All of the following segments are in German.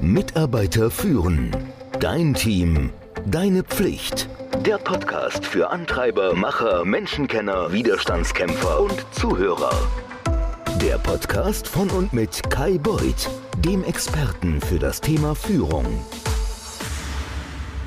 Mitarbeiter führen. Dein Team. Deine Pflicht. Der Podcast für Antreiber, Macher, Menschenkenner, Widerstandskämpfer und Zuhörer. Der Podcast von und mit Kai Beuth, dem Experten für das Thema Führung.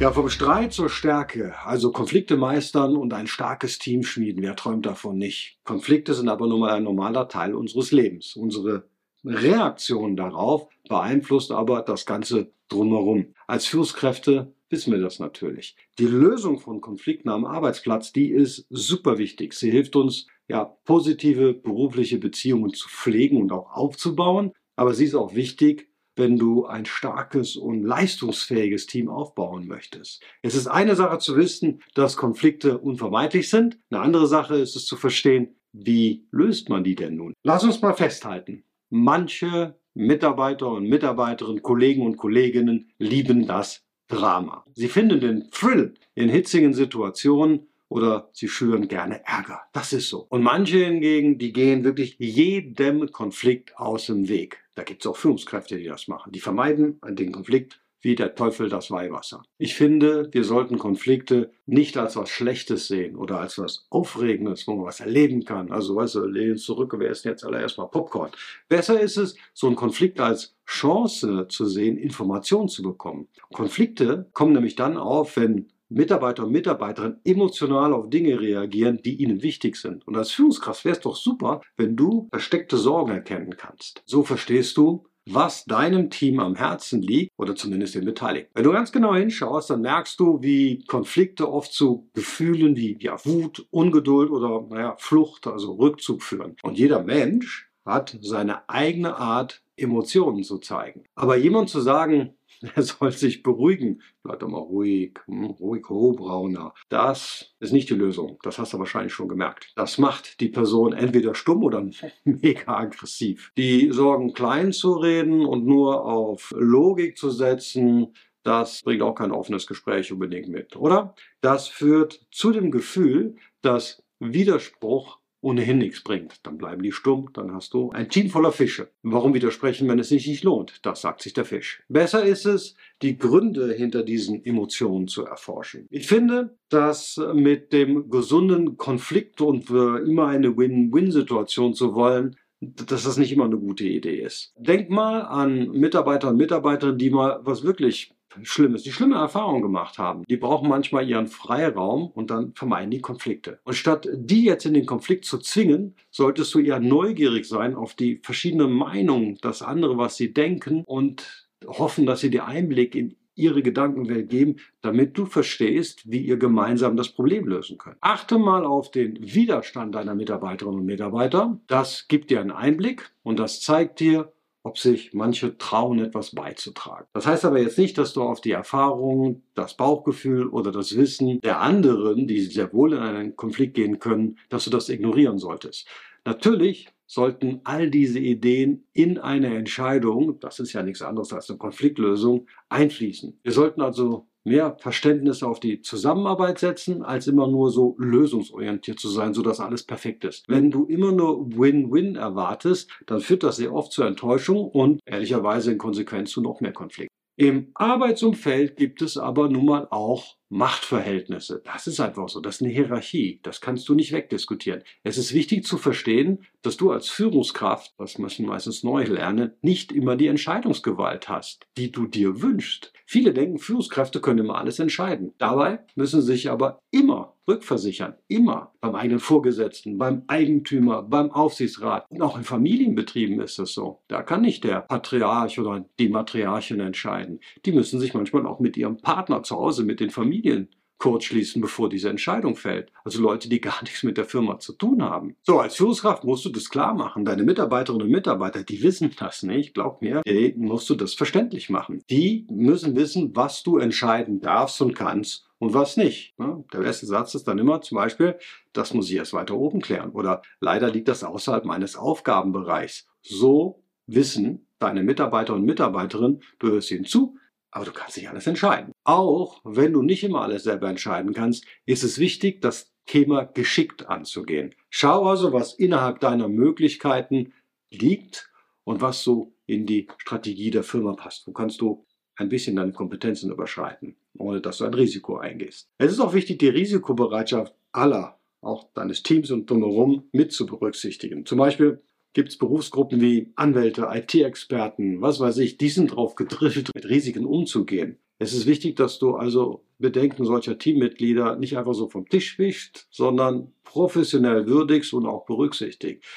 Ja, vom Streit zur Stärke, also Konflikte meistern und ein starkes Team schmieden. Wer träumt davon nicht? Konflikte sind aber nun mal ein normaler Teil unseres Lebens. Unsere Reaktion darauf beeinflusst aber das Ganze drumherum. Als Führungskräfte wissen wir das natürlich. Die Lösung von Konflikten am Arbeitsplatz, die ist super wichtig. Sie hilft uns, ja, positive berufliche Beziehungen zu pflegen und auch aufzubauen. Aber sie ist auch wichtig, wenn du ein starkes und leistungsfähiges Team aufbauen möchtest. Es ist eine Sache zu wissen, dass Konflikte unvermeidlich sind. Eine andere Sache ist es zu verstehen, wie löst man die denn nun? Lass uns mal festhalten. Manche Mitarbeiter und Mitarbeiterinnen, Kollegen und Kolleginnen lieben das Drama. Sie finden den Thrill in hitzigen Situationen oder sie schüren gerne Ärger. Das ist so. Und manche hingegen, die gehen wirklich jedem Konflikt aus dem Weg. Da gibt es auch Führungskräfte, die das machen. Die vermeiden den Konflikt wie der Teufel das Weihwasser. Ich finde, wir sollten Konflikte nicht als was Schlechtes sehen oder als was Aufregendes, wo man was erleben kann. Also, weißt du, lehnen zurück, wir essen jetzt alle erstmal Popcorn. Besser ist es, so einen Konflikt als Chance zu sehen, Informationen zu bekommen. Konflikte kommen nämlich dann auf, wenn Mitarbeiter und Mitarbeiterinnen emotional auf Dinge reagieren, die ihnen wichtig sind. Und als Führungskraft wäre es doch super, wenn du versteckte Sorgen erkennen kannst. So verstehst du, was deinem Team am Herzen liegt oder zumindest den Beteiligten. Wenn du ganz genau hinschaust, dann merkst du, wie Konflikte oft zu Gefühlen wie ja, Wut, Ungeduld oder naja, Flucht, also Rückzug führen. Und jeder Mensch hat seine eigene Art, Emotionen zu zeigen. Aber jemand zu sagen, er soll sich beruhigen. Bleib doch mal ruhig, hm, ruhig, oh, Brauner. Das ist nicht die Lösung. Das hast du wahrscheinlich schon gemerkt. Das macht die Person entweder stumm oder mega aggressiv. Die Sorgen klein zu reden und nur auf Logik zu setzen, das bringt auch kein offenes Gespräch unbedingt mit, oder? Das führt zu dem Gefühl, dass Widerspruch ohnehin nichts bringt. Dann bleiben die stumm, dann hast du ein Team voller Fische. Warum widersprechen, wenn es sich nicht lohnt? Das sagt sich der Fisch. Besser ist es, die Gründe hinter diesen Emotionen zu erforschen. Ich finde, dass mit dem gesunden Konflikt und immer eine Win-Win-Situation zu wollen, dass das nicht immer eine gute Idee ist. Denk mal an Mitarbeiter und Mitarbeiterinnen, die mal was wirklich Schlimmes, die schlimme Erfahrungen gemacht haben. Die brauchen manchmal ihren Freiraum und dann vermeiden die Konflikte. Und statt die jetzt in den Konflikt zu zwingen, solltest du eher neugierig sein auf die verschiedenen Meinungen, das andere, was sie denken und hoffen, dass sie dir Einblick in ihre Gedankenwelt geben, damit du verstehst, wie ihr gemeinsam das Problem lösen könnt. Achte mal auf den Widerstand deiner Mitarbeiterinnen und Mitarbeiter. Das gibt dir einen Einblick und das zeigt dir, ob sich manche trauen, etwas beizutragen. Das heißt aber jetzt nicht, dass du auf die Erfahrung, das Bauchgefühl oder das Wissen der anderen, die sehr wohl in einen Konflikt gehen können, dass du das ignorieren solltest. Natürlich sollten all diese Ideen in eine Entscheidung, das ist ja nichts anderes als eine Konfliktlösung, einfließen. Wir sollten also mehr Verständnis auf die Zusammenarbeit setzen, als immer nur so lösungsorientiert zu sein, sodass alles perfekt ist. Wenn du immer nur Win-Win erwartest, dann führt das sehr oft zur Enttäuschung und ehrlicherweise in Konsequenz zu noch mehr Konflikten. Im Arbeitsumfeld gibt es aber nun mal auch Machtverhältnisse. Das ist einfach so. Das ist eine Hierarchie. Das kannst du nicht wegdiskutieren. Es ist wichtig zu verstehen, dass du als Führungskraft, das müssen meistens neu lernen, nicht immer die Entscheidungsgewalt hast, die du dir wünschst. Viele denken, Führungskräfte können immer alles entscheiden. Dabei müssen sich aber immer rückversichern. Immer. Beim eigenen Vorgesetzten, beim Eigentümer, beim Aufsichtsrat. Und auch in Familienbetrieben ist es so. Da kann nicht der Patriarch oder die Matriarchin entscheiden. Die müssen sich manchmal auch mit ihrem Partner zu Hause, mit den Familien kurzschließen, bevor diese Entscheidung fällt. Also Leute, die gar nichts mit der Firma zu tun haben. So, als Führungskraft musst du das klar machen. Deine Mitarbeiterinnen und Mitarbeiter, die wissen das nicht. Glaub mir, denen musst du das verständlich machen. Die müssen wissen, was du entscheiden darfst und kannst und was nicht. Der beste Satz ist dann immer zum Beispiel, das muss ich erst weiter oben klären. Oder leider liegt das außerhalb meines Aufgabenbereichs. So wissen deine Mitarbeiter und Mitarbeiterinnen, du hörst ihnen zu, aber du kannst nicht alles entscheiden. Auch wenn du nicht immer alles selber entscheiden kannst, ist es wichtig, das Thema geschickt anzugehen. Schau also, was innerhalb deiner Möglichkeiten liegt und was so in die Strategie der Firma passt. Wo kannst du ein bisschen deine Kompetenzen überschreiten, ohne dass du ein Risiko eingehst. Es ist auch wichtig, die Risikobereitschaft aller, auch deines Teams und drumherum, mit zu berücksichtigen. Zum Beispiel gibt es Berufsgruppen wie Anwälte, IT-Experten, was weiß ich, die sind darauf gedrillt, mit Risiken umzugehen. Es ist wichtig, dass du also Bedenken solcher Teammitglieder nicht einfach so vom Tisch wischst, sondern professionell würdigst und auch berücksichtigst.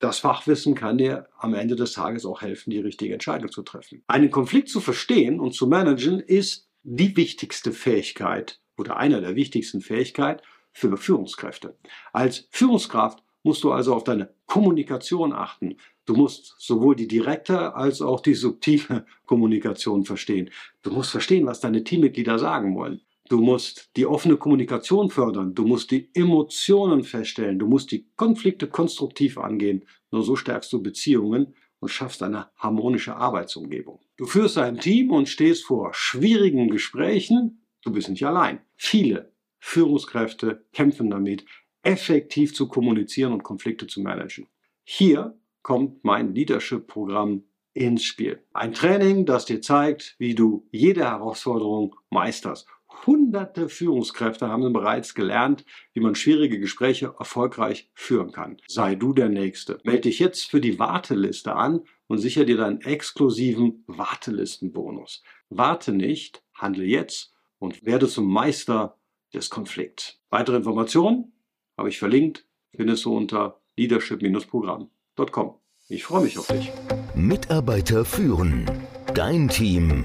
Das Fachwissen kann dir am Ende des Tages auch helfen, die richtige Entscheidung zu treffen. Einen Konflikt zu verstehen und zu managen ist die wichtigste Fähigkeit oder einer der wichtigsten Fähigkeiten für Führungskräfte. Als Führungskraft musst du also auf deine Kommunikation achten. Du musst sowohl die direkte als auch die subtile Kommunikation verstehen. Du musst verstehen, was deine Teammitglieder sagen wollen. Du musst die offene Kommunikation fördern. Du musst die Emotionen feststellen. Du musst die Konflikte konstruktiv angehen. Nur so stärkst du Beziehungen und schaffst eine harmonische Arbeitsumgebung. Du führst ein Team und stehst vor schwierigen Gesprächen. Du bist nicht allein. Viele Führungskräfte kämpfen damit, effektiv zu kommunizieren und Konflikte zu managen. Hier kommt mein Leadership-Programm ins Spiel. Ein Training, das dir zeigt, wie du jede Herausforderung meisterst. Hunderte Führungskräfte haben bereits gelernt, wie man schwierige Gespräche erfolgreich führen kann. Sei du der Nächste. Melde dich jetzt für die Warteliste an und sichere dir deinen exklusiven Wartelistenbonus. Warte nicht, handle jetzt und werde zum Meister des Konflikts. Weitere Informationen habe ich verlinkt, findest du unter leadership-programm.com. Ich freue mich auf dich. Mitarbeiter führen. Dein Team.